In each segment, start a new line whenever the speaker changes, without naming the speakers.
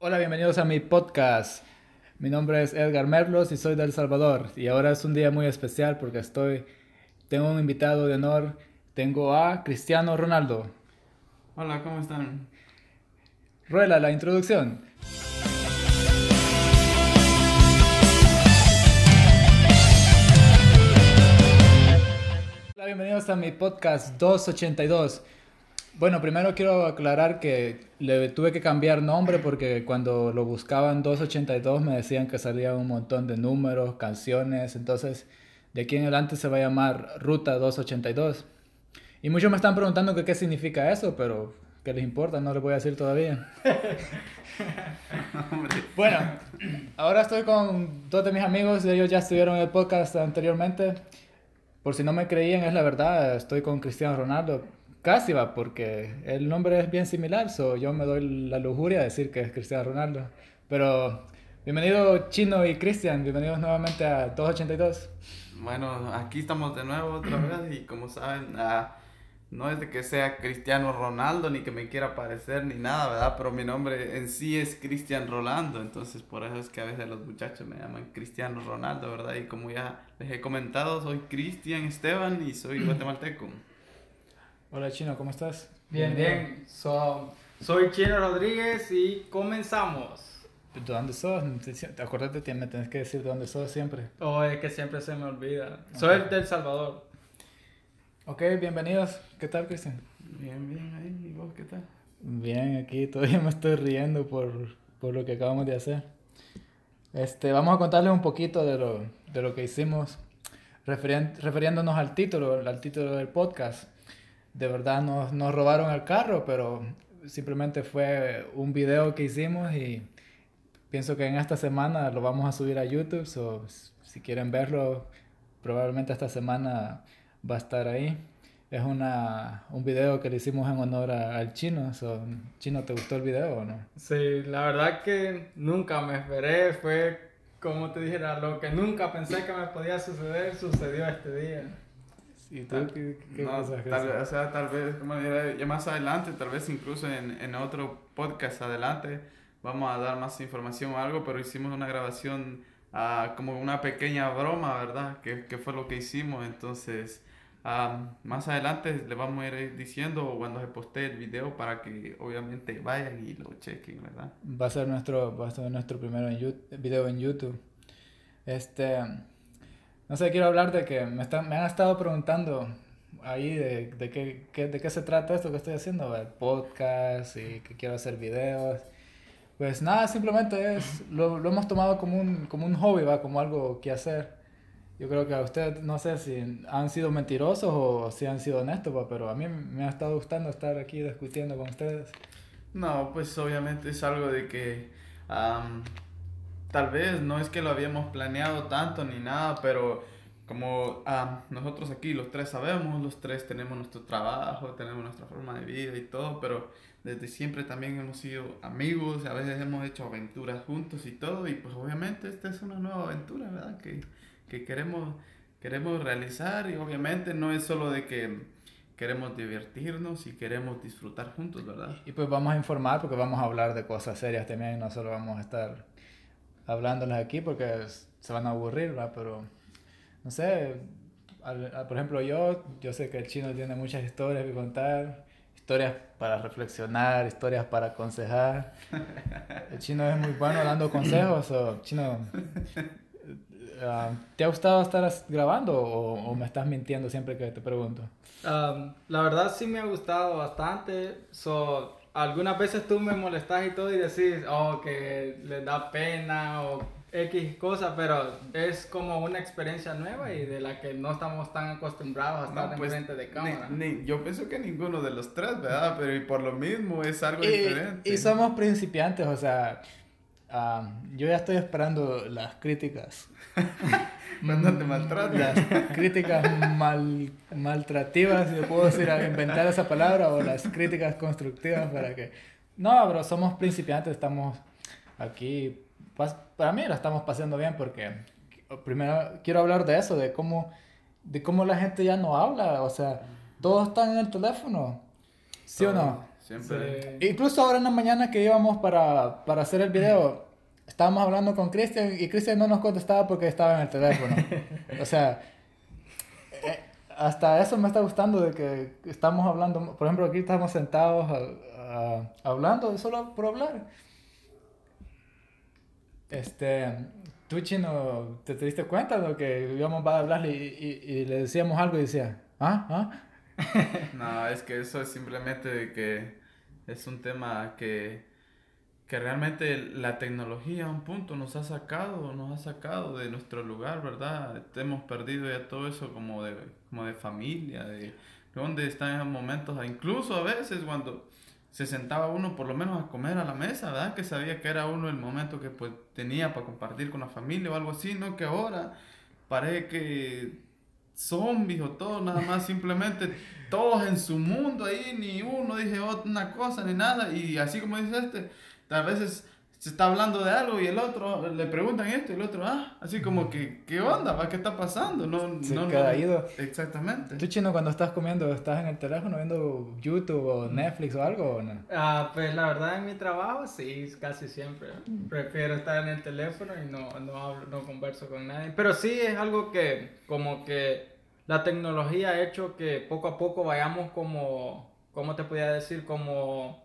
Hola, bienvenidos a mi podcast. Mi nombre es Edgar Merlos y soy de El Salvador. Y ahora es un día muy especial porque estoy, tengo un invitado de honor. Tengo a Cristiano Ronaldo.
Hola, ¿cómo están?
Ruela, la introducción. Hola, bienvenidos a mi podcast 282. Bueno, primero quiero aclarar que le tuve que cambiar nombre porque cuando lo buscaban 282 me decían que salía un montón de números, canciones, entonces de aquí en adelante se va a llamar Ruta 282. Y muchos me están preguntando que qué significa eso, pero ¿qué les importa? No les voy a decir todavía. bueno, ahora estoy con dos de mis amigos, ellos ya estuvieron en el podcast anteriormente. Por si no me creían, es la verdad, estoy con Cristiano Ronaldo. Casi va, porque el nombre es bien similar, so yo me doy la lujuria de decir que es Cristiano Ronaldo. Pero bienvenido Chino y Cristian, bienvenidos nuevamente a 282.
Bueno, aquí estamos de nuevo otra vez y como saben, ah, no es de que sea Cristiano Ronaldo ni que me quiera parecer ni nada, ¿verdad? Pero mi nombre en sí es Cristian Rolando, entonces por eso es que a veces los muchachos me llaman Cristiano Ronaldo, ¿verdad? Y como ya les he comentado, soy Cristian Esteban y soy guatemalteco.
Hola Chino, ¿cómo estás?
Bien, bien. So, soy Chino Rodríguez y comenzamos.
¿De dónde sos? Te acuerdas de ti, me tenés que decir de dónde sos siempre.
Oh, es que siempre se me olvida. Soy del Salvador.
Ok, bienvenidos. ¿Qué tal, Cristian?
Bien, bien, ahí, ¿y vos qué tal?
Bien, aquí todavía me estoy riendo por, por lo que acabamos de hacer. Este, vamos a contarles un poquito de lo, de lo que hicimos refiriéndonos al título, al título del podcast de verdad nos, nos robaron el carro, pero simplemente fue un video que hicimos y pienso que en esta semana lo vamos a subir a YouTube, so, si quieren verlo, probablemente esta semana va a estar ahí. Es una, un video que le hicimos en honor al chino. So, chino, ¿te gustó el video o no?
Sí, la verdad que nunca me esperé. Fue, como te dijera, lo que nunca pensé que me podía suceder, sucedió este día.
¿Y tú qué, qué
no, tal, O sea, tal vez, como ya más adelante, tal vez incluso en, en otro podcast adelante, vamos a dar más información o algo, pero hicimos una grabación uh, como una pequeña broma, ¿verdad? Que, que fue lo que hicimos, entonces... más adelante le vamos a ir diciendo cuando se postee el video para que obviamente vayan y lo chequen, ¿verdad?
Va a ser nuestro, va a ser nuestro primer video en YouTube. Este, no sé, quiero hablar de que me, están, me han estado preguntando ahí de, de, qué, qué, de qué se trata esto que estoy haciendo, el podcast y que quiero hacer videos. Pues nada, simplemente es, lo, lo hemos tomado como un, como un hobby, ¿va? como algo que hacer. Yo creo que a ustedes, no sé si han sido mentirosos o si han sido honestos, pero a mí me ha estado gustando estar aquí discutiendo con ustedes.
No, pues obviamente es algo de que tal vez no es que lo habíamos planeado tanto ni nada, pero como ah, nosotros aquí los tres sabemos, los tres tenemos nuestro trabajo, tenemos nuestra forma de vida y todo, pero desde siempre también hemos sido amigos, a veces hemos hecho aventuras juntos y todo, y pues obviamente esta es una nueva aventura, ¿verdad? Que, que queremos, queremos realizar y obviamente no es solo de que queremos divertirnos y queremos disfrutar juntos, ¿verdad?
Y pues vamos a informar porque vamos a hablar de cosas serias también, no solo vamos a estar hablándoles aquí porque se van a aburrir, ¿verdad? Pero, no sé, por ejemplo, yo, yo sé que el chino tiene muchas historias que contar, historias para reflexionar, historias para aconsejar. El chino es muy bueno dando consejos, o chino... Ah, ¿Te ha gustado estar grabando o, me estás mintiendo siempre que te pregunto?
la verdad sí me ha gustado bastante. So, algunas veces tú me molestas y todo y decís, oh, que les da pena o X cosas, pero es como una experiencia nueva y de la que no estamos tan acostumbrados a estar pues, frente de cámara.
yo pienso que ninguno de los tres, ¿verdad? Pero y por lo mismo es algo diferente.
Y somos principiantes, o sea, yo ya estoy esperando las críticas.
Cuando te maltratan.
Las críticas mal, maltrativas, si puedo decir, inventar esa palabra, o las críticas constructivas para que... No, pero somos principiantes, estamos aquí... Para mí la estamos pasando bien porque primero quiero hablar de eso, de cómo, de cómo la gente ya no habla, o sea, todos están en el teléfono, ¿sí o no?
Siempre.
Sí.
Incluso ahora en la mañana que íbamos para, para hacer el video, estábamos hablando con Cristian y Cristian no nos contestaba porque estaba en el teléfono. O sea, eh, hasta eso me está gustando de que estamos hablando. Por ejemplo, aquí estamos sentados a- a- hablando solo por hablar. Este, tú chino, ¿te, te diste cuenta de lo que íbamos a hablarle y, y- y le decíamos algo y decía, ah, ah?
No, es que eso es simplemente de que es un tema que, que realmente la tecnología a un punto nos ha sacado, nos ha sacado de nuestro lugar, ¿verdad? Hemos perdido ya todo eso como de, como de familia, de dónde están esos momentos, incluso a veces cuando se sentaba uno por lo menos a comer a la mesa, ¿verdad? Que sabía que era uno el momento que pues tenía para compartir con la familia o algo así, ¿no? Que ahora parece que zombies o todo, nada más, simplemente todos en su mundo ahí, ni uno dije una cosa ni nada, y así como dice este, a veces se está hablando de algo y el otro le preguntan esto y el otro, ah, así como que, ¿qué onda? va? ¿Qué está pasando? No,
Se
no,
queda
no-
ido.
Exactamente.
¿Tú chino cuando estás comiendo, estás en el teléfono viendo YouTube o Netflix o algo o no?
Ah, pues la verdad en mi trabajo sí, casi siempre. Prefiero estar en el teléfono y no, no hablo, no converso con nadie. Pero sí es algo que como que la tecnología ha hecho que poco a poco vayamos como, ¿cómo te podía decir? Como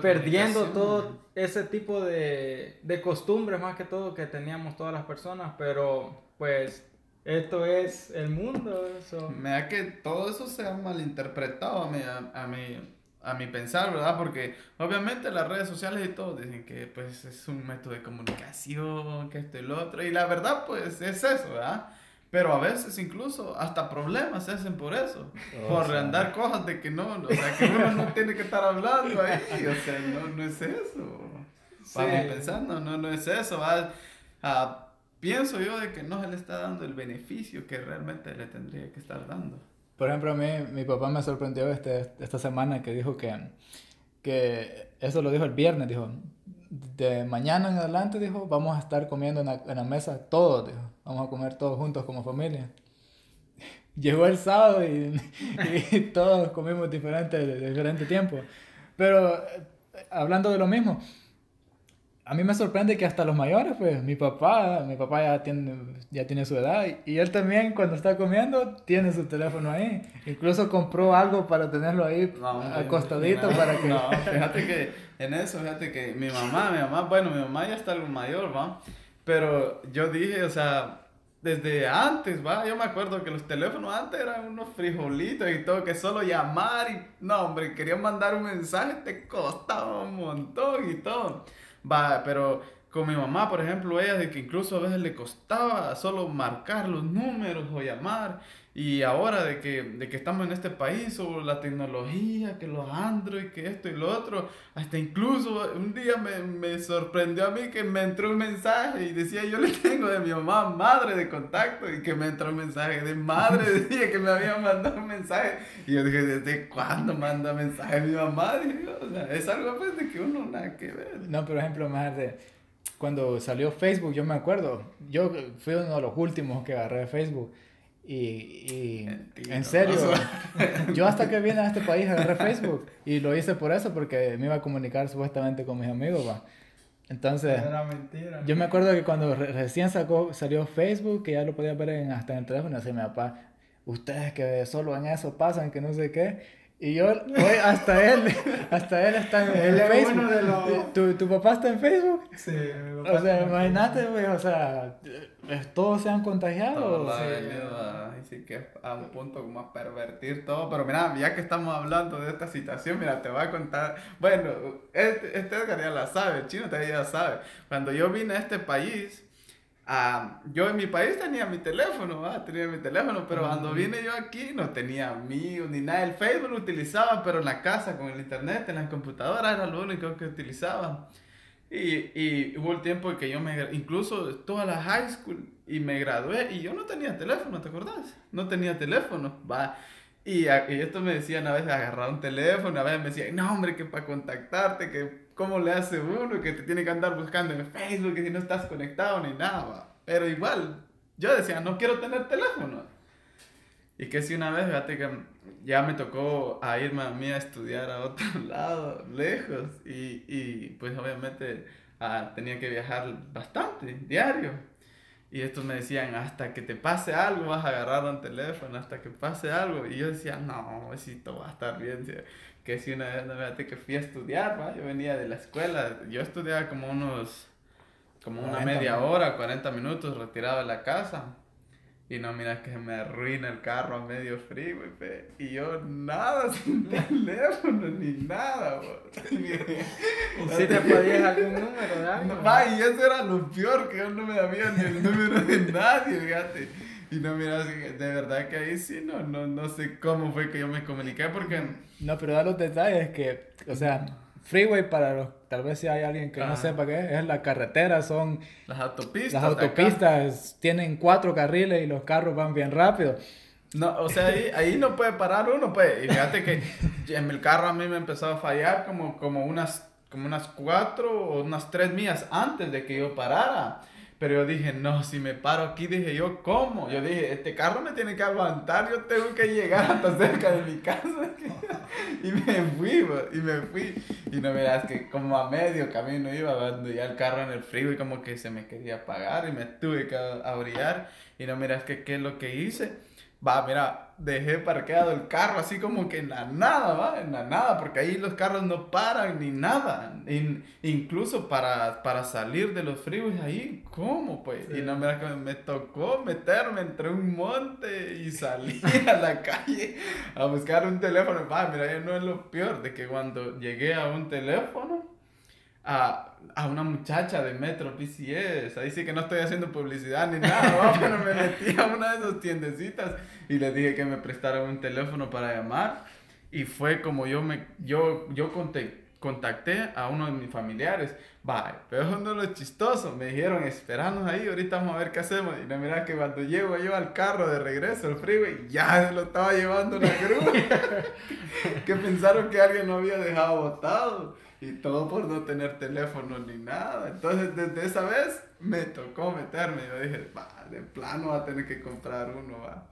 Perdiendo.
todo ese tipo de, de costumbres más que todo que teníamos todas las personas. Pero pues esto es el mundo. Eso.
Me da que todo eso se ha malinterpretado a mi, a, a mi, a mi pensar, ¿verdad? Porque obviamente las redes sociales y todo dicen que pues es un método de comunicación, que esto y lo otro. Y la verdad pues es eso, ¿verdad? Pero a veces incluso hasta problemas se hacen por eso.
Oh,
por
sí.
andar cosas de que no, o sea, que uno no tiene que estar hablando ahí. O sea, no, no es eso. Para
Sí.
mi pensar, no, no, no es eso. ¿va? Ah, pienso yo de que no se le está dando el beneficio que realmente le tendría que estar dando.
Por ejemplo, a mí, mi papá me sorprendió este, esta semana que dijo que, que, eso lo dijo el viernes, dijo, de mañana en adelante, dijo, vamos a estar comiendo en la, en la mesa todos, dijo, vamos a comer todos juntos como familia. Llegó el sábado y, y todos comimos diferente, de diferente tiempo. Pero eh, hablando de lo mismo, a mí me sorprende que hasta los mayores, pues mi papá, mi papá ya tiene, ya tiene su edad y, él también cuando está comiendo tiene su teléfono ahí. Incluso compró algo para tenerlo ahí acostadito
no,
para que...
No, fíjate que en eso, fíjate que mi mamá, mi mamá, bueno, mi mamá ya está algo mayor, ¿va? Pero yo dije, o sea, desde antes, ¿va? Yo me acuerdo que los teléfonos antes eran unos frijolitos y todo, que solo llamar y, no, hombre, querían mandar un mensaje, te costaba un montón y todo. Va, pero con mi mamá, por ejemplo, ella de que incluso a veces le costaba solo marcar los números o llamar. Y ahora de que, de que estamos en este país, sobre la tecnología, que los Android, que esto y lo otro, hasta incluso un día me, me sorprendió a mí que me entró un mensaje y decía yo le tengo de mi mamá madre de contacto y que me entró un mensaje de madre, decía que me había mandado un mensaje y yo dije, ¿desde cuándo manda mensaje mi mamá? Es algo pues de que uno nada que ver.
No, por ejemplo, más de cuando salió Facebook, yo me acuerdo, yo fui uno de los últimos que agarré Facebook. Y, y
Mentira,
en serio,
¿no?
yo hasta que vine a este país agarré Facebook y lo hice por eso, porque me iba a comunicar supuestamente con mis amigos, va. Entonces,
Era mentira.
yo me acuerdo que cuando re- recién sacó, salió Facebook, que ya lo podía ver en- hasta en el teléfono, así mi papá, ustedes que solo en eso pasan, que no sé qué. Y yo, hoy hasta él, hasta él está en,
Él es
Facebook.
uno de los-
¿Tu, ¿Tu papá está en Facebook?
Sí, mi papá
O sea, imagínate, güey, o sea, eh, todos se han contagiado.
Todo
sí.
ha venido a, así que a un punto como a pervertir todo. Pero mira, ya que estamos hablando de esta situación, mira, te voy a contar. Bueno, este, este Edgar ya la sabe, el chino todavía ya sabe. Cuando yo vine a este país, ah, yo en mi país tenía mi teléfono, ¿va? tenía mi teléfono, pero cuando vine yo aquí no tenía amigos ni nada. El Facebook lo utilizaba, pero en la casa con el internet, en la computadora era lo único que utilizaba. Y, y hubo el tiempo que yo me, incluso toda la high school, y me gradué y yo no tenía teléfono, ¿te acordás? No tenía teléfono, va. Y, a- y esto me decían a veces agarrar un teléfono, a veces me decían, no hombre, que para contactarte, que cómo le hace uno, que te tiene que andar buscando en Facebook, si no estás conectado ni nada. Pero igual, yo decía, no quiero tener teléfono. Y que si una vez, fíjate que ya me tocó a irme a mí a estudiar a otro lado, lejos, y, y pues obviamente ah, tenía que viajar bastante, diario. Y estos me decían, hasta que te pase algo vas a agarrar un teléfono, hasta que pase algo. Y yo decía, no, si todo va a estar bien. Que si una vez, no, fíjate que fui a estudiar, ¿va? yo venía de la escuela, yo estudiaba como unos, como una media hora, 40 minutos retirado de la casa. Y no, mira que me arruina el carro a medio frío, y yo nada, sin teléfono, ni nada,
¿Si te podías algún número de algo?
Va, y eso era lo peor, que yo no me sabía ni el número de nadie, fíjate. Y no, mira, de verdad que ahí sí, no, no, no sé cómo fue que yo me comuniqué, porque...
No, pero da los detalles que, o sea Freeway, para los, tal vez si hay alguien que no sepa qué es, la carretera, son...
Las autopistas.
Las autopistas tienen cuatro carriles y los carros van bien rápido.
No, o sea, ahí, ahí no puede parar uno, pues. Y fíjate que en el carro a mí me empezó a fallar como, como, unas, como unas cuatro o unas tres millas antes de que yo parara. Pero yo dije, no, si me paro aquí, dije yo, ¿cómo? Yo dije, este carro me tiene que aguantar, yo tengo que llegar hasta cerca de mi casa. y me fui, y me fui. Y no miras que como a medio camino iba, cuando ya el carro en el frío y como que se me quería apagar y me tuve que abrillar. Y no miras que qué es lo que hice Va, mira, dejé parqueado el carro así como que en la nada, va, en la nada, porque ahí los carros no paran ni nada. incluso para, para salir de los freeways ahí, ¿cómo pues? Y no, mira que me tocó meterme entre un monte y salir a la calle a buscar un teléfono. Va, mira, no es lo peor de que cuando llegué a un teléfono, a, a, una muchacha de Metro PCS. Ahí sí que no estoy haciendo publicidad ni nada, pero me metí a una de esas tiendecitas y le dije que me prestaran un teléfono para llamar. Y fue como yo me yo, yo contacté a uno de mis familiares. Vaya, pero no lo chistoso. Me dijeron, esperanos ahí, ahorita vamos a ver qué hacemos. Y no, mira que cuando llego yo al carro de regreso, al freeway, ya se lo estaba llevando la grúa. que pensaron que alguien lo había dejado botado. Y todo por no tener teléfono ni nada. Entonces, desde esa vez me tocó meterme. Yo dije, va, de plano va a tener que comprar uno, va.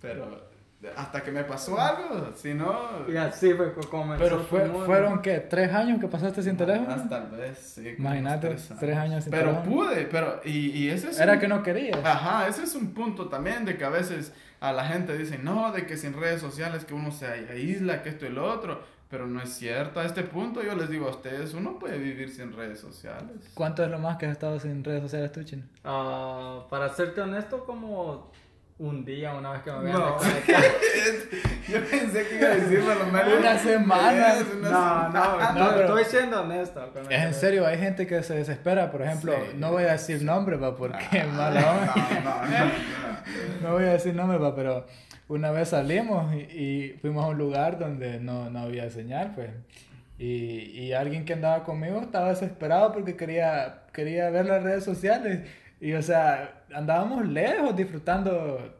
Pero hasta que me pasó algo, si no...
Y así fue como
Pero fue, fueron, ¿qué? ¿Tres años que pasaste sin teléfono?
Más tal vez, sí.
Imagínate, tres años. sin
pero
teléfono.
Pero pude, pero... Y, y ese es
Era que no querías.
Ajá, ese es un punto también de que a veces a la gente dice, no, de que sin redes sociales que uno se aísla, que esto y lo otro. Pero no es cierto. A este punto yo les digo a ustedes, uno puede vivir sin redes sociales.
¿Cuánto es lo más que has estado sin redes sociales tú, Chino?
Uh, para serte honesto, como un día, una vez que me
vean no. Yo pensé que iba a decir lo menos
una semana.
no, no, no, pero estoy siendo honesto.
es en serio, hay gente que se desespera. Por ejemplo, no voy a decir nombre, va, porque no, mala no, no, no, no, voy a decir nombre, va, pero una vez salimos y, fuimos a un lugar donde no, no había señal, pues. Y, y, alguien que andaba conmigo estaba desesperado porque quería, quería ver las redes sociales. Y o sea, andábamos lejos disfrutando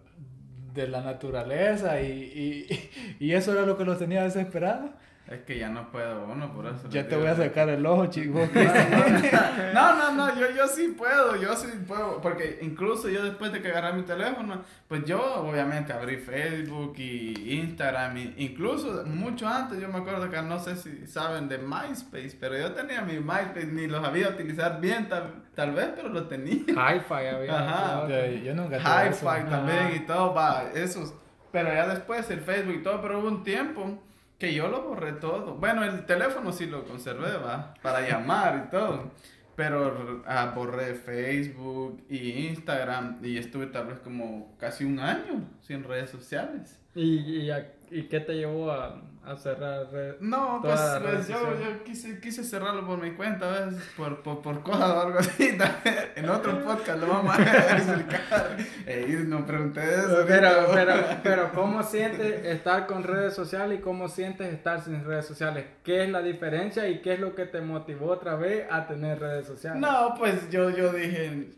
de la naturaleza y, y, y eso era lo que los tenía desesperados.
Es que ya no puedo uno, por eso.
Ya te voy a sacar el ojo, chico.
no, no, no, yo, yo sí puedo, yo sí puedo. Porque incluso yo después de que agarré mi teléfono, pues yo obviamente abrí Facebook y Instagram. incluso mucho antes, yo me acuerdo que no sé si saben de MySpace, pero yo tenía mi MySpace, ni lo sabía utilizar bien tal, tal vez, pero lo tenía.
Hi-Fi había.
Ajá.
yo nunca
Hi-Fi también y todo, va, esos. Pero ya después el Facebook y todo, pero hubo un tiempo que yo lo borré todo. Bueno, el teléfono sí lo conservé, va, para llamar y todo. Pero ah, borré Facebook y Instagram y estuve tal vez como casi un año sin redes sociales.
¿Y, y, y qué te llevó a, a cerrar redes?
No, pues, pues yo, yo quise, quise cerrarlo por mi cuenta, ¿ves? Por, por, por cosas o algo así. en otro podcast lo vamos a explicar. Eh, no pregunté eso.
Pero, pero, pero, ¿cómo sientes estar con redes sociales y cómo sientes estar sin redes sociales? ¿Qué es la diferencia y qué es lo que te motivó otra vez a tener redes sociales?
No, pues yo, yo dije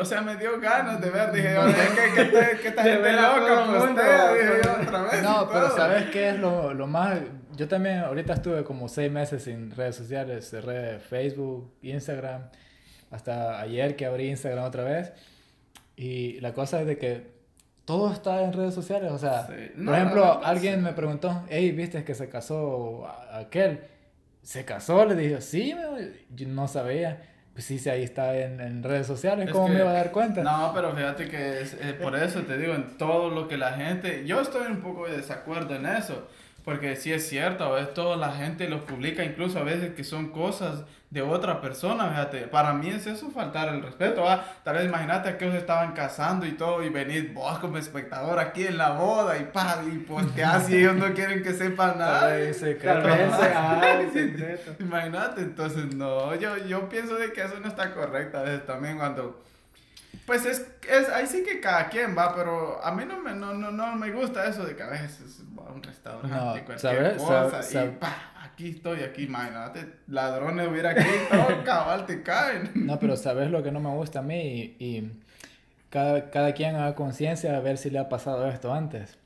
o sea, me dio ganas de ver, dije, oye, ¿qué, qué, qué esta gente loca postea? Dije yo otra vez.
No, pero ¿sabes qué es lo, lo más? Yo también ahorita estuve como seis meses sin redes sociales, cerré Facebook, Instagram, hasta ayer que abrí Instagram otra vez. Y la cosa es de que todo está en redes sociales. O sea,
Sí.
por ejemplo, alguien me preguntó, hey, ¿viste que se casó aquel? ¿Se casó? Le dije, sí, yo no sabía. Pues sí, sí, ahí está en, en redes sociales.
Es
¿Cómo
que-
me iba a dar cuenta?
No, pero fíjate que es, eh, por eso te digo, en todo lo que la gente, yo estoy un poco de desacuerdo en eso, porque sí es cierto, a veces toda la gente lo publica, incluso a veces que son cosas de otra persona, fíjate, para mí es eso faltar el respeto, ¿va? tal vez imagínate que ellos estaban casando y todo, y venís vos como espectador aquí en la boda, y pa, y posteás y ellos no quieren que sepan nada.
Se
Tal vez un secreto.
Imagínate, entonces no, yo, yo pienso de que eso no está correcto a veces también cuando... Pues es, es, ahí sí que cada quien va, pero a mí no me, no, no, no me gusta eso de que a veces va a un restaurante,
No,
cualquier
¿sabes?
cosa,
Sab-
y
sab-
pa, aquí estoy, aquí, imagínate, ladrones hubiera aquí, todo cabal te caen.
No, pero sabes lo que no me gusta a mí y, y cada, cada quien haga conciencia a ver si le ha pasado esto antes.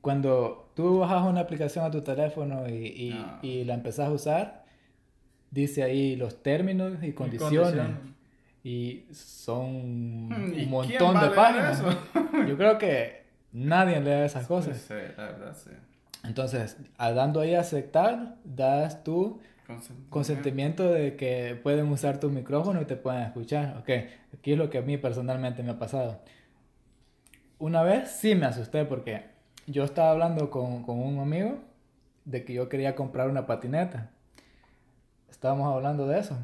Cuando tú bajas una aplicación a tu teléfono y, y,
No.
y la empezás a usar, dice ahí los términos y condiciones. Y son
Hmm, ¿y
un montón de páginas. Yo creo que nadie lee esas cosas.
Sí, la verdad, sí.
Entonces, dando ahí a aceptar, das tu
Consentimiento.
consentimiento de que pueden usar tu micrófono y te pueden escuchar. Ok, aquí es lo que a mí personalmente me ha pasado. Una vez sí me asusté porque yo estaba hablando con, con un amigo de que yo quería comprar una patineta. Estábamos hablando de eso.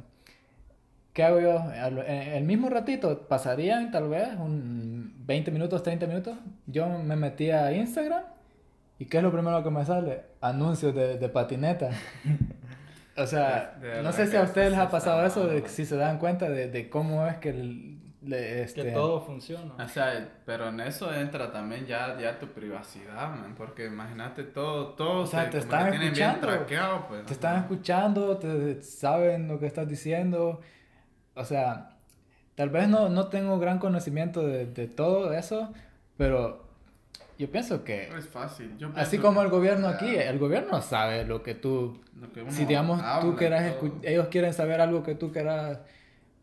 ¿Qué hago yo? Al- En el mismo ratito, pasarían tal vez un 20 minutos, 30 minutos. Yo me metí a Instagram y ¿qué es lo primero que me sale? Anuncios de, de patineta. O sea,
De- de
no sé si a ustedes les ha pasado eso, de si se dan cuenta de, de cómo es que el- le- este,
Que todo funciona.
O sea, pero en eso entra también ya, ya tu privacidad, man, porque imagínate todo, todo
O sea,
se-
te están
tienen bien
escuchando.
traqueado, pues.
te están escuchando, te saben lo que estás diciendo. O sea, tal vez no, no tengo gran conocimiento de, de todo eso, pero yo pienso que,
Es fácil. Yo
así como el gobierno aquí, el gobierno sabe lo que tú,
lo que
si digamos tú quieras, ellos quieren saber algo que tú quieras,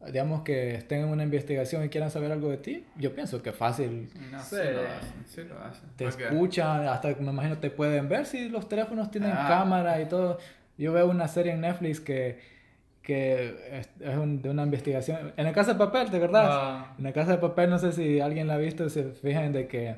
digamos que estén en una investigación y quieran saber algo de ti, yo pienso que fácil
No,
Sí.
sí lo hacen, sí lo hacen.
te
Porque-
escuchan, hasta me imagino te pueden ver si los teléfonos tienen
Ah.
cámara y todo. Yo veo una serie en Netflix que, que es, es un- de una investigación. En la casa de papel, ¿de verdad?
Ah,
En la casa de papel, no sé si alguien la ha visto, se fijan de que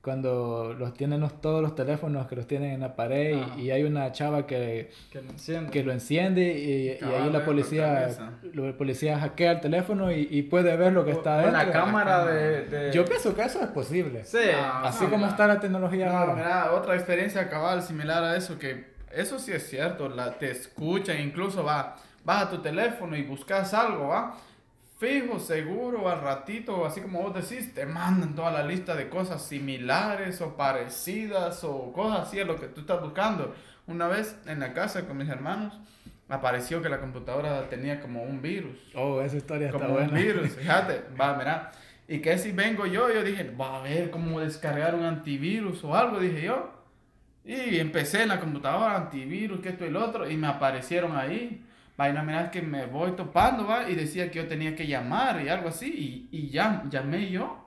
cuando los tienen los, todos los teléfonos que los tienen en la pared
Ah.
y, y hay una chava que,
que lo enciende.
que lo enciende y, y ahí la
lo
policía, el policía hackea el teléfono y, y puede ver lo que está
Con la cámara de, de-
Yo pienso que eso es posible.
Sí.
Ah,
Así
no,
como
mira.
está la tecnología
No,
ahora.
mira, otra experiencia cabal similar a eso, que eso sí es cierto, la, te escuchan, incluso va, vas a tu teléfono y buscas algo, va, fijo, seguro, al ratito, así como vos decís, te mandan toda la lista de cosas similares o parecidas o cosas así a lo que tú estás buscando. Una vez en la casa con mis hermanos, apareció que la computadora tenía como un virus
Oh, esa historia está
como un
buena.
virus, fíjate, va, mira. Y que si vengo yo, yo dije, va a ver cómo descargar un antivirus o algo, dije yo. Y empecé en la computadora, antivirus, que esto y lo otro, y me aparecieron ahí. Va, y no, mira, que me voy topando, va, y decía que yo tenía que llamar y algo así, y, y ya, llamé yo.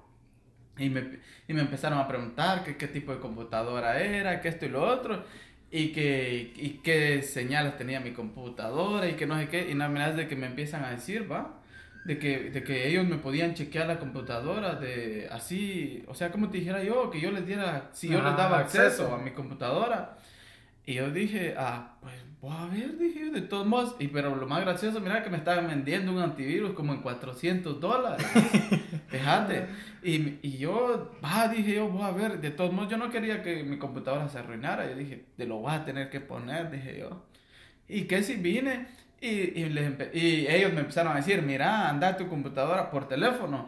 Y me, y me empezaron a preguntar que qué tipo de computadora era, que esto y lo otro, y que y qué señales tenía mi computadora, y que no sé qué, y no, mira, de que me empiezan a decir, va, de que, de que ellos me podían chequear la computadora de así, o sea, como te dijera yo, que yo les diera, si yo les
Ah,
daba acceso,
acceso.
a mi computadora. Y yo dije, ah, pues voy a ver, dije yo, de todos modos. Y pero lo más gracioso, mira que me estaban vendiendo un antivirus como en 400 dólares. Fíjate. Y, y yo, va, dije yo, voy a ver, de todos modos, yo no quería que mi computadora se arruinara. Yo dije, te lo vas a tener que poner, dije yo. Y que si vine y, y, les y ellos me empezaron a decir, mira, anda a tu computadora por teléfono,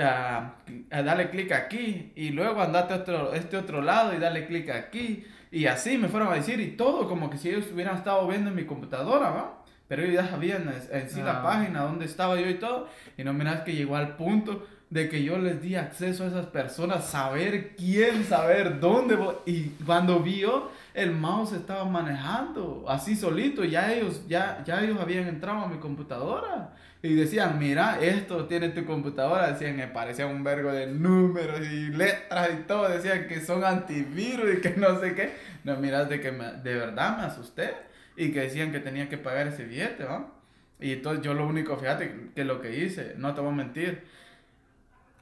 ah, ah, dale clic aquí y luego andate a otro, este otro lado y dale clic aquí. Y así me fueron a decir y todo, como que si ellos hubieran estado viendo en mi computadora, ¿va? Pero ellos ya sabían en, sí la
Ah.
página, dónde estaba yo y todo. Y no miras que llegó al punto de que yo les di acceso a esas personas, saber quién, saber dónde. Y cuando vio, el mouse estaba manejando así solito, ya ellos, ya, ya ellos habían entrado a mi computadora y decían, mira, esto tiene tu computadora, decían, me parecía un vergo de números y letras y todo, decían que son antivirus y que no sé qué. No, mira, de que de verdad me asusté y que decían que tenía que pagar ese billete, ¿va? Y entonces yo lo único, fíjate, que lo que hice, no te voy a mentir,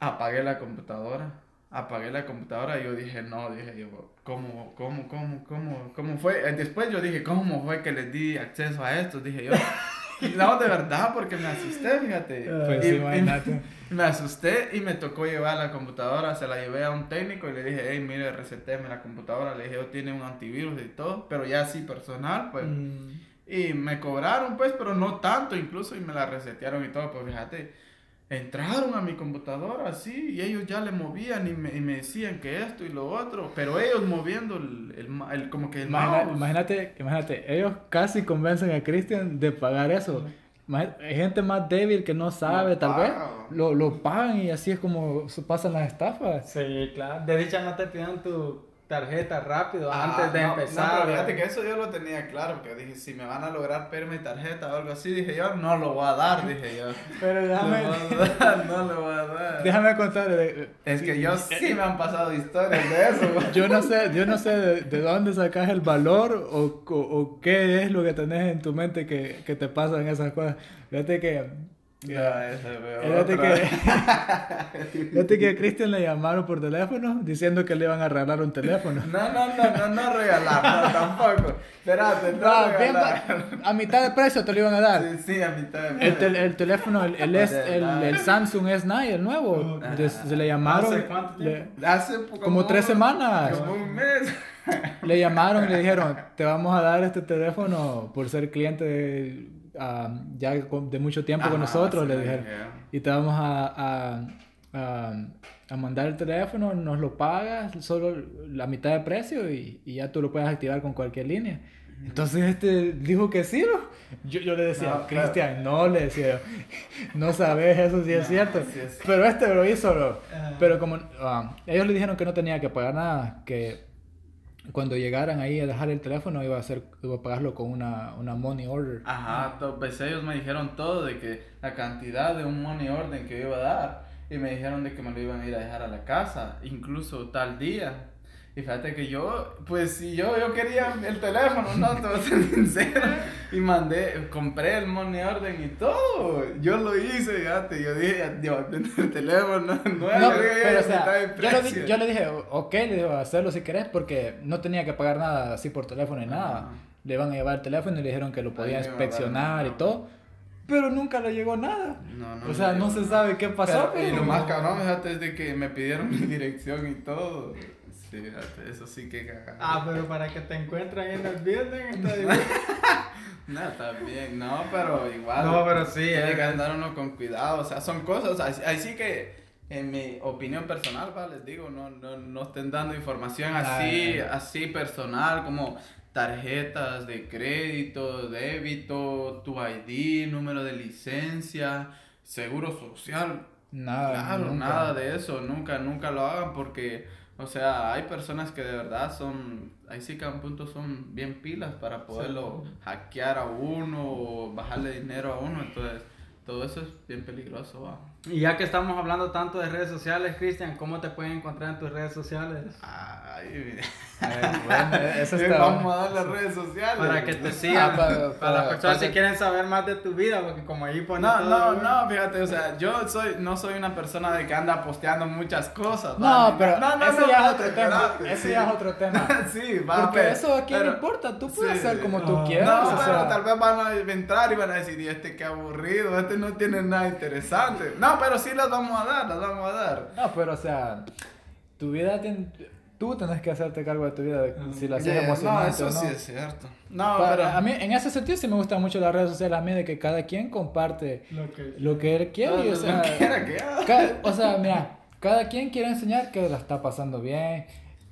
apagué la computadora apagué la computadora y yo dije, no, dije yo, ¿cómo, cómo, cómo, cómo, cómo fue? Eh, después yo dije, ¿cómo fue que les di acceso a esto? Dije yo, no, de verdad, porque me asusté, fíjate.
Pues sí,
me asusté y me tocó llevar la computadora, se la llevé a un técnico y le dije, hey, mire, resetéme la computadora. Le dije, yo tiene un antivirus y todo, pero ya así personal, pues. Mm. Y me cobraron, pues, pero no tanto incluso, y me la resetearon y todo, pues fíjate entraron a mi computadora así y ellos ya le movían y me, y me, decían que esto y lo otro, pero ellos moviendo el, el, el como que el
Imagínate, imagínate, ellos casi convencen a Christian de pagar eso. Hay gente más débil que no sabe, tal vez, lo, lo pagan y así es como pasan las estafas.
Sí, claro. De dicha no te piden tu tarjeta rápido ah, antes de empezar.
No, fíjate que eso yo lo tenía claro, porque dije, si me van a lograr pedir mi tarjeta o algo así, dije yo, no lo voy a dar, dije yo.
Pero déjame...
No lo voy a dar.
Déjame contar.
Es que yo sí me han pasado historias de eso.
yo no sé, yo no sé de, dónde sacas el valor o, o, o, qué es lo que tenés en tu mente que, que te pasan esas cosas. Fíjate que Fíjate que, fíjate que a Cristian le llamaron por teléfono diciendo que le iban a regalar un teléfono.
No, no, no, no, no regalar, no, tampoco. Espérate, no,
a mitad de precio te lo iban a dar.
Sí, sí, a mitad de
precio. El, el teléfono, el, el, el, el, Samsung S9, el nuevo, se le llamaron.
¿Hace cuánto tiempo? Hace
como, tres semanas.
Como un mes.
Le llamaron y le dijeron, te vamos a dar este teléfono por ser cliente de ya de mucho tiempo con nosotros, le dijeron, y te vamos a, a, a, mandar el teléfono, nos lo pagas solo la mitad de precio y, y ya tú lo puedes activar con cualquier línea. Entonces este dijo que sí, Yo, yo le decía, Cristian, no, le decía, no sabes eso si es cierto. Pero este lo hizo, Pero como ah, ellos le dijeron que no tenía que pagar nada, que cuando llegaran ahí a dejar el teléfono iba a hacer iba a pagarlo con una, una money order.
Ajá, pues ellos me dijeron todo de que la cantidad de un money order que iba a dar y me dijeron de que me lo iban a ir a dejar a la casa, incluso tal día. Y fíjate que yo, pues si yo, yo quería el teléfono, no, te voy a ser sincero. Y mandé, compré el money order y todo. Yo lo hice, fíjate. Yo dije, Dios, el teléfono no, no
pero o sea, yo, le, yo le dije, ok, le digo, hacerlo si querés, porque no tenía que pagar nada así por teléfono ni nada. Le iban a llevar el teléfono y le dijeron que lo podía inspeccionar y todo. Pero nunca le llegó nada. No, no o sea, no se sabe qué pasó.
y lo más cabrón, fíjate, es de que me pidieron mi dirección y todo. Sí, eso sí que cagado.
Ah, pero para que te encuentres ahí en el building está
No, está bien, no, pero igual.
No, pero sí.
Tiene que andar uno con cuidado, o sea, son cosas, así, que, en mi opinión personal, ¿va? les digo, no, no, no estén dando información así, así personal, como tarjetas de crédito, débito, tu ID, número de licencia, seguro social. Nada, claro, nada de eso, nunca, nunca lo hagan porque o sea, hay personas que de verdad son, ahí sí que a un punto son bien pilas para poderlo hackear a uno o bajarle dinero a uno, entonces todo eso es bien peligroso, va.
Y ya que estamos hablando tanto de redes sociales, Cristian, ¿cómo te pueden encontrar en tus redes sociales?
Ay, bueno, eso está Vamos a dar las redes sociales.
Para que te sigan. Ah, para, las personas que quieren saber más de tu vida, porque como ahí pones.
No, no, no, fíjate, o sea, yo soy, no soy una persona de que anda posteando muchas cosas.
No, pero no, no, eso ya es otro tema. Eso ya es otro tema.
sí, va.
Porque eso a quién importa, tú puedes hacer como tú quieras.
No, pero tal vez van a entrar y van a decir, y este qué aburrido, este no tiene nada interesante. No, pero sí las vamos a dar, las vamos a dar.
No, pero o sea, tu vida tiene tú tenés que hacerte cargo de tu vida, si la haces emocionante
no, eso
no.
sí es cierto. No,
pero... A mí, en ese sentido, sí me gustan mucho las redes sociales, a mí, de que cada quien comparte lo que, lo que él quiere. o, sea, que o sea, mira, cada quien quiere enseñar que la está pasando bien.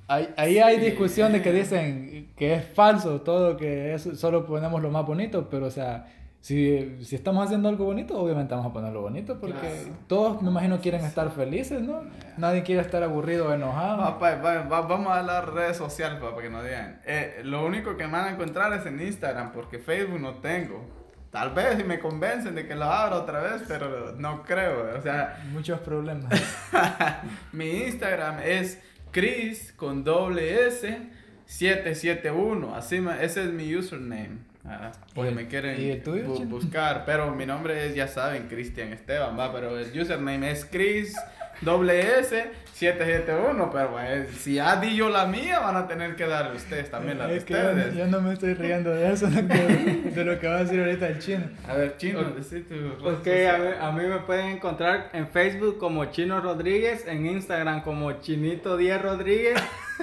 Ahí, ahí hay discusión de que dicen que es falso todo, que es, solo ponemos lo más bonito, pero o sea, si, si estamos haciendo algo bonito, obviamente vamos a ponerlo bonito porque
Claro.
todos me imagino quieren estar felices, ¿no? Nadie quiere estar aburrido o enojado.
Va, pa- va- va- vamos a las redes sociales pa, para que nos digan. Eh, lo único que me van a encontrar es en Instagram, porque Facebook no tengo. Tal vez si me convencen de que lo abra otra vez, pero no creo. O sea,
Muchos problemas.
mi Instagram es Chris con doble S 771. Así ese es mi username. Ah,
¿Y el-
me quieren
y el tuyo,
bu-
Chino?
buscar. Pero mi nombre es, ya saben, Cristian Esteban, va. Pero el username es Chris doble S 771. Pero pues, si ya di yo la mía, van a tener que darle ustedes también la de
es que yo,
ustedes.
yo no me estoy riendo de eso, de, lo que va a decir ahorita el chino.
A ver, Chino,
Ok.
decí tu red
Ok, a mí,
social.
a mí me pueden encontrar en Facebook como Chino Rodríguez, en Instagram como Chinito 10 Rodríguez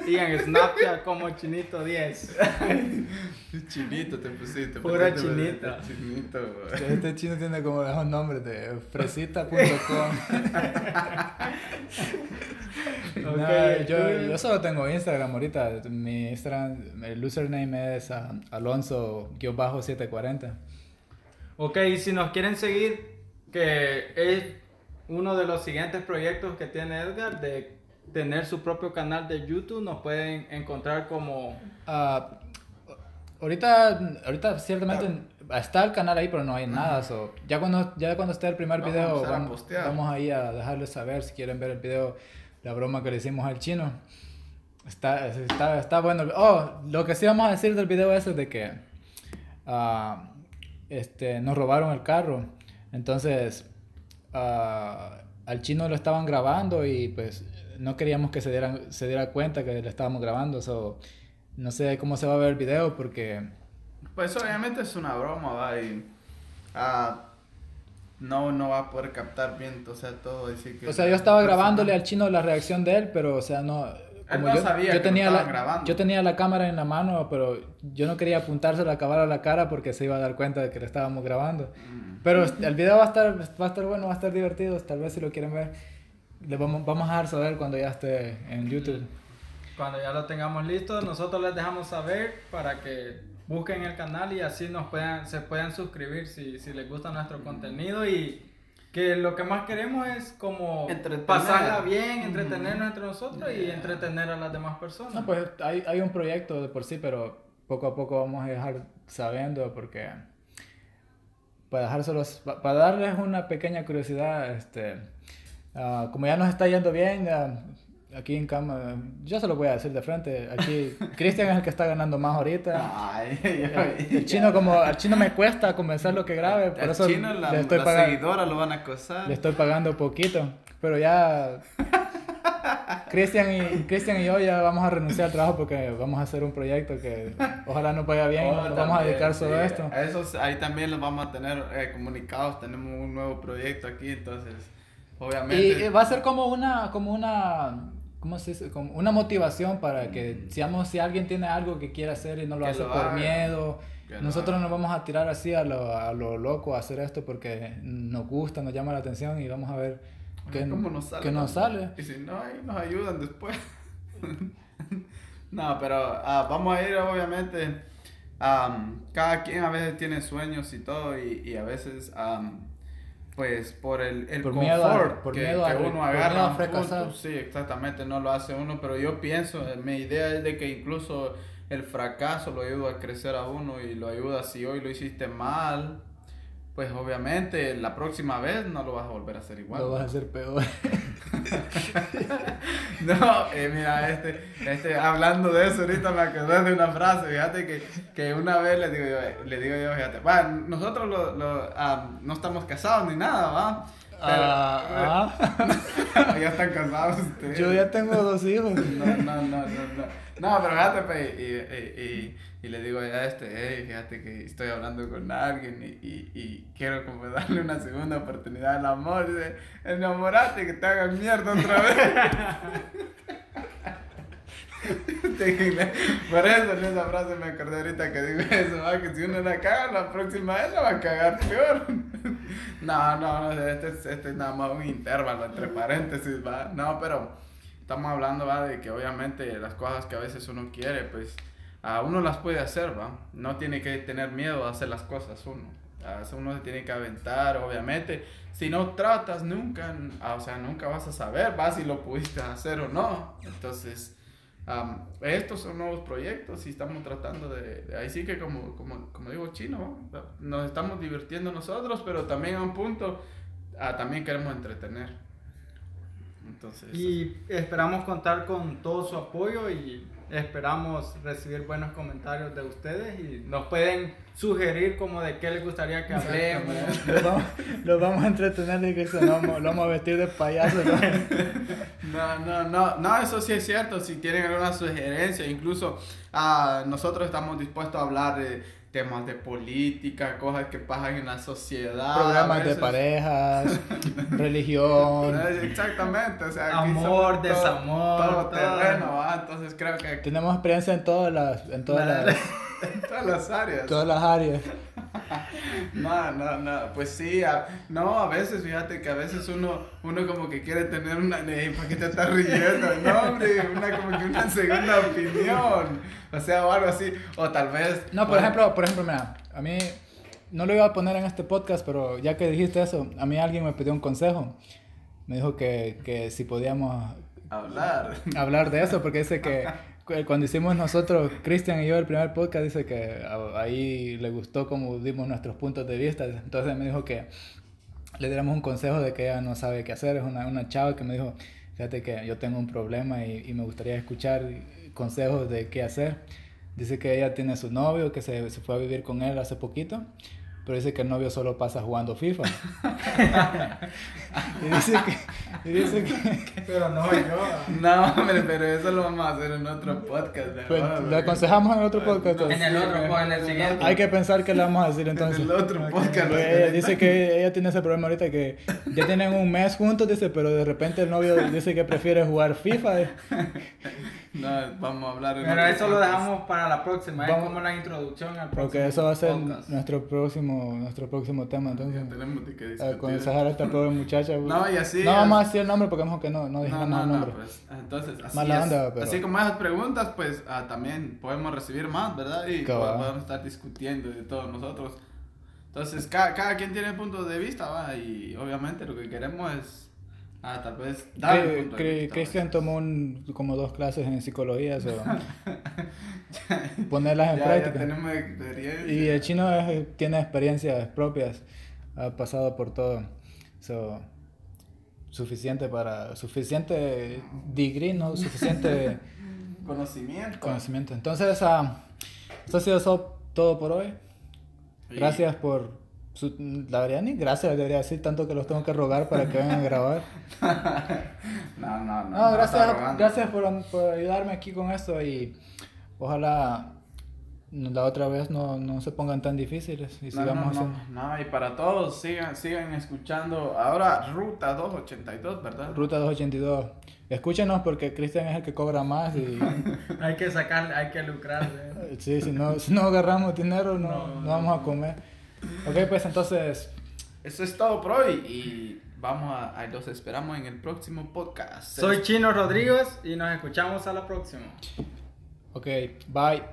y en Snapchat como Chinito 10.
Chinito te pusiste.
Pura chinita.
Chinito, güey.
Este chino tiene como esos nombres de fresita.com.
Ok,
No,
¿el
yo, yo solo tengo Instagram ahorita. Mi Instagram, el username es ah, Alonso-740.
Ok, y si nos quieren seguir, que es uno de los siguientes proyectos que tiene Edgar de tener su propio canal de YouTube, nos pueden encontrar como...
Ah, ahorita, ahorita ciertamente está el canal ahí, pero no hay nada. so, ya, cuando, ya cuando esté el primer
Vamos
video,
a empezar a
vamos, ahí a dejarles saber si quieren ver el video, la broma que le hicimos al chino. Está, está, está bueno. Oh, lo que sí vamos a decir del video ese es de que ah, este, nos robaron el carro. Entonces, ah, al chino lo estaban grabando y pues no queríamos que se, dieran, se diera cuenta que le estábamos grabando. So, no sé cómo se va a ver el video porque...
Pues obviamente es una broma, va, y ah, no, no va a poder captar bien, o sea, todo decir que...
O sea, yo estaba grabándole al chino la reacción de él, pero o sea, no... Como
no
yo,
sabía
yo
que lo
tenía la,
grabando.
yo tenía la cámara en la mano, pero yo no quería apuntársela a cámara a la cara porque se iba a dar cuenta de que le estábamos grabando.
Mm.
Pero el video va a estar, va a estar bueno, va a estar divertido, tal vez si lo quieren ver. Le vamos, vamos a dejar saber cuando ya esté en YouTube.
Cuando ya lo tengamos listo, nosotros les dejamos saber para que busquen el canal y así nos puedan, se puedan suscribir si, si les gusta nuestro contenido y que lo que más queremos es como
Entretener.
pasarla bien, entretenernos entre nosotros y entretener a las demás personas.
No, pues hay, hay un proyecto de por sí, pero poco a poco vamos a dejar sabiendo porque para dejárselos, pa- para darles una pequeña curiosidad, este, ah, como ya nos está yendo bien, ah, aquí en cama, yo se lo voy a decir de frente, aquí Cristian es el que está ganando más ahorita.
Ay,
El, el chino como al chino me cuesta convencer lo que grabe, por
el
eso
chino, la,
le estoy
la
pagando
seguidora lo van a acosar.
le estoy pagando poquito, pero ya Cristian y Cristian y yo ya vamos a renunciar al trabajo porque vamos a hacer un proyecto que ojalá nos vaya bien,
Oh,
nos vamos a
también,
dedicar solo a esto.
a esos, ahí también los vamos a tener eh, comunicados, tenemos un nuevo proyecto aquí, entonces, obviamente...
Y va a ser como una como una ¿cómo se dice? Como una motivación para que seamos si alguien tiene algo que quiere hacer y no lo
Que
hace
lo
por
haga.
miedo.
Que
Nosotros nos vamos a tirar así a lo, a lo loco a hacer esto porque nos gusta, nos llama la atención y vamos a ver qué,
¿Cómo nos sale?
qué nos sale.
Y si no, ahí nos ayudan después. no, pero ah, vamos a ir, obviamente. am, cada quien a veces tiene sueños y todo, y, y a veces, am, pues por el, el
Por
confort
miedo a- por
que,
miedo
que
a-
uno
por
agarra.
miedo a
un punto, sí, exactamente, no lo hace uno, pero yo pienso, eh, mi idea es de que incluso el fracaso lo ayuda a crecer a uno y lo ayuda si hoy lo hiciste mal. Pues obviamente la próxima vez no lo vas a volver a hacer igual.
Lo vas a hacer peor.
No, eh, mira, este, este, hablando de eso, ahorita me acordé de una frase, fíjate que, que una vez le digo yo, le digo yo, fíjate, bueno, nosotros lo, lo, no estamos casados ni nada, ¿va?
Ah, ah.
ya están casados ustedes.
Yo ya tengo dos hijos.
No, no, no, no, no. No, pero fíjate, pe, y, y, y, y le digo a este, hey, fíjate que estoy hablando con alguien y, quiero como darle una segunda oportunidad al amor. Dice, enamorate que te hagan mierda otra vez. Por eso en esa frase me acordé ahorita que digo eso, ¿va? que si uno la caga, la próxima vez la va a cagar peor. No, no, no, este, es- este es nada más un intervalo entre paréntesis, ¿va? No, pero estamos hablando, ¿va? De que obviamente las cosas que a veces uno quiere, pues a uno las puede hacer, ¿va? No tiene que tener miedo a hacer las cosas uno. a uno se tiene que aventar, obviamente. Si no tratas, nunca, ah, o sea, nunca vas a saber, vas si lo pudiste hacer o no. Entonces, am, estos son nuevos proyectos y estamos tratando de, de- ahí sí que como, como, como digo chino, ¿no? nos estamos divirtiendo nosotros, pero también a un punto, ah, también queremos entretener. Entonces,
Y esperamos contar con todo su apoyo y esperamos recibir buenos comentarios de ustedes y nos pueden sugerir como de qué les gustaría que hablemos.
Los vamos, los vamos a entretener y que lo vamos, lo vamos a vestir de payaso. ¿no?
No, no, no, no, eso sí es cierto. Si tienen alguna sugerencia, incluso ah, nosotros estamos dispuestos a hablar de temas de política, cosas que pasan en la sociedad.
Programas de parejas, religión.
Exactamente, o sea, aquí
Amor, desamor,
todo,
todo.
terreno, ¿va? entonces creo que
Tenemos experiencia en todas las, en todas
La-
las,
en todas las áreas.
todas las áreas.
No, no, no, pues sí, a- no, a veces, fíjate que a veces uno, uno como que quiere tener una, "Ey, ¿para qué te estás riendo? No, hombre, una como que una segunda opinión, o sea, o algo así, o tal vez...
No, por
bueno,
ejemplo, por ejemplo, mira, a mí no lo iba a poner en este podcast, pero ya que dijiste eso, a mí alguien me pidió un consejo. Me dijo que, que si podíamos
Hablar.
hablar de eso, porque dice que cuando hicimos nosotros, Cristian y yo, el primer podcast, dice que a- ahí le gustó como dimos nuestros puntos de vista. Entonces me dijo que le diéramos un consejo de que ella no sabe qué hacer. Es una, una chava que me dijo, fíjate que yo tengo un problema y, y me gustaría escuchar consejos de qué hacer. Dice que ella tiene su novio, que se, se fue a vivir con él hace poquito. Pero dice que el novio solo pasa jugando FIFA. y dice que... Y dice que
Pero no yo.
No, hombre, pero eso lo vamos a hacer en otro podcast. ¿verdad?
Pues, le aconsejamos en otro podcast.
En el otro, pues, en el siguiente.
Hay que pensar qué le vamos a decir entonces.
En el otro podcast.
Ella dice que ella tiene ese problema ahorita que ya tienen un mes juntos, dice, pero de repente el novio dice que prefiere jugar FIFA. Eh.
No, vamos a hablar en
Pero eso lo
podcast.
dejamos para la próxima, es como la introducción al próximo
Porque eso va a ser
podcast.
nuestro próximo, nuestro próximo tema.
Ya
Entonces,
tenemos de qué
a
discutir.
aconsejar a esta pobre muchacha.
No, y así
No vamos a decir el nombre porque mejor que no, no
No,
dijimos
no,
el
no,
nombre.
pues, entonces, así
Mala
es.
onda, pero-
Así como esas preguntas, pues, ah, también podemos recibir más, ¿verdad? Y
Cabal.
podemos estar discutiendo de todos nosotros. Entonces, cada, cada quien tiene puntos de vista, ¿va? Y obviamente lo que queremos es, ah, tal vez,
Cri-
vista,
Cristian tomó un- como dos clases en psicología, so, ponerlas en
ya,
práctica.
Ya tenemos experiencia.
Y el chino es- tiene experiencias propias, ha pasado por todo. So, suficiente para, suficiente degree, no suficiente
Conocimiento.
conocimiento. Entonces, ah, esto ha sido todo por hoy. Gracias por, su, la verdad ni gracias debería decir, tanto que los tengo que rogar para que vengan a grabar.
No, no, no.
No,
no
gracias,
rogando.
gracias por, por ayudarme aquí con esto y ojalá la otra vez no, no se pongan tan difíciles y
No,
sigamos
no,
haciendo.
no, no, y para todos, sigan, sigan escuchando. Ahora, Ruta 282, ¿verdad?
Ruta 282. Escúchenos porque Cristian es el que cobra más y
Hay que sacar, hay que lucrar. ¿eh?
sí, si no, si no agarramos dinero no,
No,
no
no,
vamos a
no.
comer. Ok, pues entonces,
Eso es todo por hoy y vamos a, a- los esperamos en el próximo podcast.
Soy Chino Rodríguez y nos escuchamos a la próxima.
ok, bye.